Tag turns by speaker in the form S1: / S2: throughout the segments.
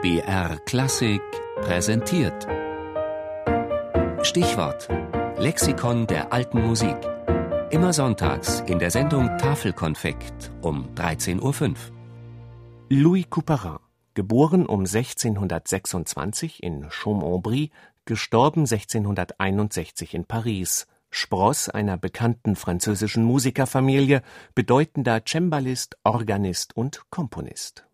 S1: BR Klassik präsentiert. Stichwort: Lexikon der alten Musik. Immer sonntags in der Sendung Tafelkonfekt um 13.05 Uhr.
S2: Louis Couperin, geboren um 1626 in Chaumont-en-Brie, gestorben 1661 in Paris, Spross einer bekannten französischen Musikerfamilie, bedeutender Cembalist, Organist und Komponist.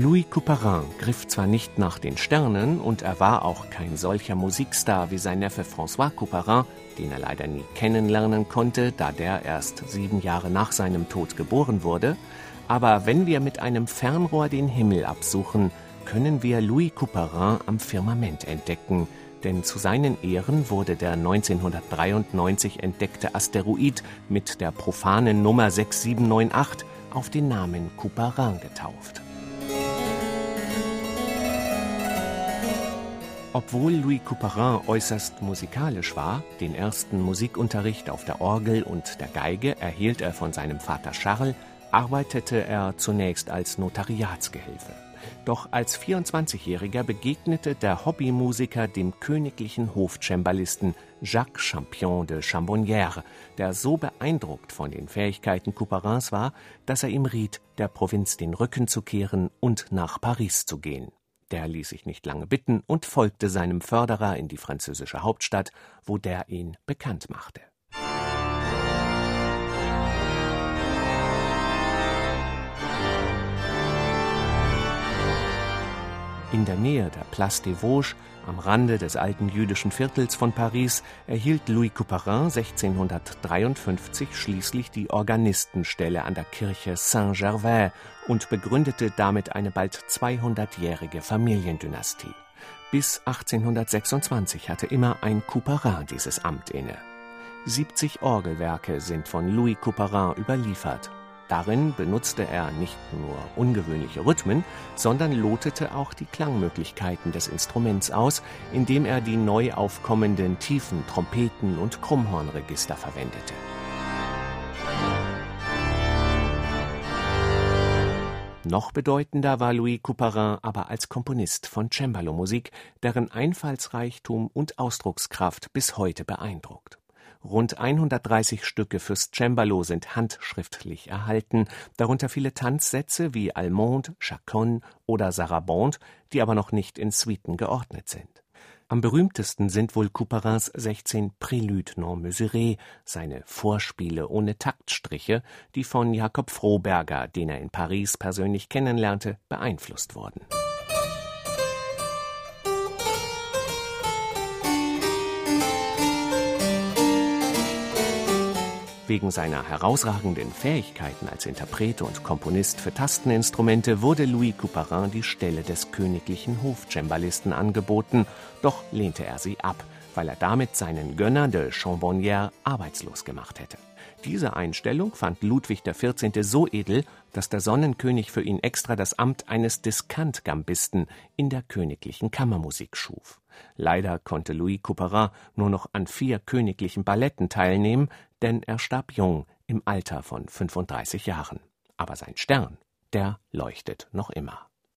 S2: Louis Couperin griff zwar nicht nach den Sternen und er war auch kein solcher Musikstar wie sein Neffe François Couperin, den er leider nie kennenlernen konnte, da der erst sieben Jahre nach seinem Tod geboren wurde, aber wenn wir mit einem Fernrohr den Himmel absuchen, können wir Louis Couperin am Firmament entdecken, denn zu seinen Ehren wurde der 1993 entdeckte Asteroid mit der profanen Nummer 6798 auf den Namen Couperin getauft. Obwohl Louis Couperin äußerst musikalisch war, den ersten Musikunterricht auf der Orgel und der Geige erhielt er von seinem Vater Charles, arbeitete er zunächst als Notariatsgehilfe. Doch als 24-Jähriger begegnete der Hobbymusiker dem königlichen Hofcembalisten Jacques Champion de Chambonnières, der so beeindruckt von den Fähigkeiten Couperins war, dass er ihm riet, der Provinz den Rücken zu kehren und nach Paris zu gehen. Der ließ sich nicht lange bitten und folgte seinem Förderer in die französische Hauptstadt, wo der ihn bekannt machte. In der Nähe der Place des Vosges, am Rande des alten jüdischen Viertels von Paris, erhielt Louis Couperin 1653 schließlich die Organistenstelle an der Kirche Saint-Gervais und begründete damit eine bald 200-jährige Familiendynastie. Bis 1826 hatte immer ein Couperin dieses Amt inne. 70 Orgelwerke sind von Louis Couperin überliefert. Darin benutzte er nicht nur ungewöhnliche Rhythmen, sondern lotete auch die Klangmöglichkeiten des Instruments aus, indem er die neu aufkommenden tiefen Trompeten und Krummhornregister verwendete. Noch bedeutender war Louis Couperin aber als Komponist von Cembalo-Musik, deren Einfallsreichtum und Ausdruckskraft bis heute beeindruckt. Rund 130 Stücke fürs Cembalo sind handschriftlich erhalten, darunter viele Tanzsätze wie Allemande, Chaconne oder Sarabande, die aber noch nicht in Suiten geordnet sind. Am berühmtesten sind wohl Couperins 16 Préludes non mesurés, seine Vorspiele ohne Taktstriche, die von Jakob Froberger, den er in Paris persönlich kennenlernte, beeinflusst wurden. Wegen seiner herausragenden Fähigkeiten als Interpret und Komponist für Tasteninstrumente wurde Louis Couperin die Stelle des königlichen Hofcembalisten angeboten, doch lehnte er sie ab, weil er damit seinen Gönner de Chambonnières arbeitslos gemacht hätte. Diese Einstellung fand Ludwig XIV. so edel, dass der Sonnenkönig für ihn extra das Amt eines Diskantgambisten in der königlichen Kammermusik schuf. Leider konnte Louis Couperin nur noch an vier königlichen Balletten teilnehmen, denn er starb jung im Alter von 35 Jahren. Aber sein Stern, der leuchtet noch immer.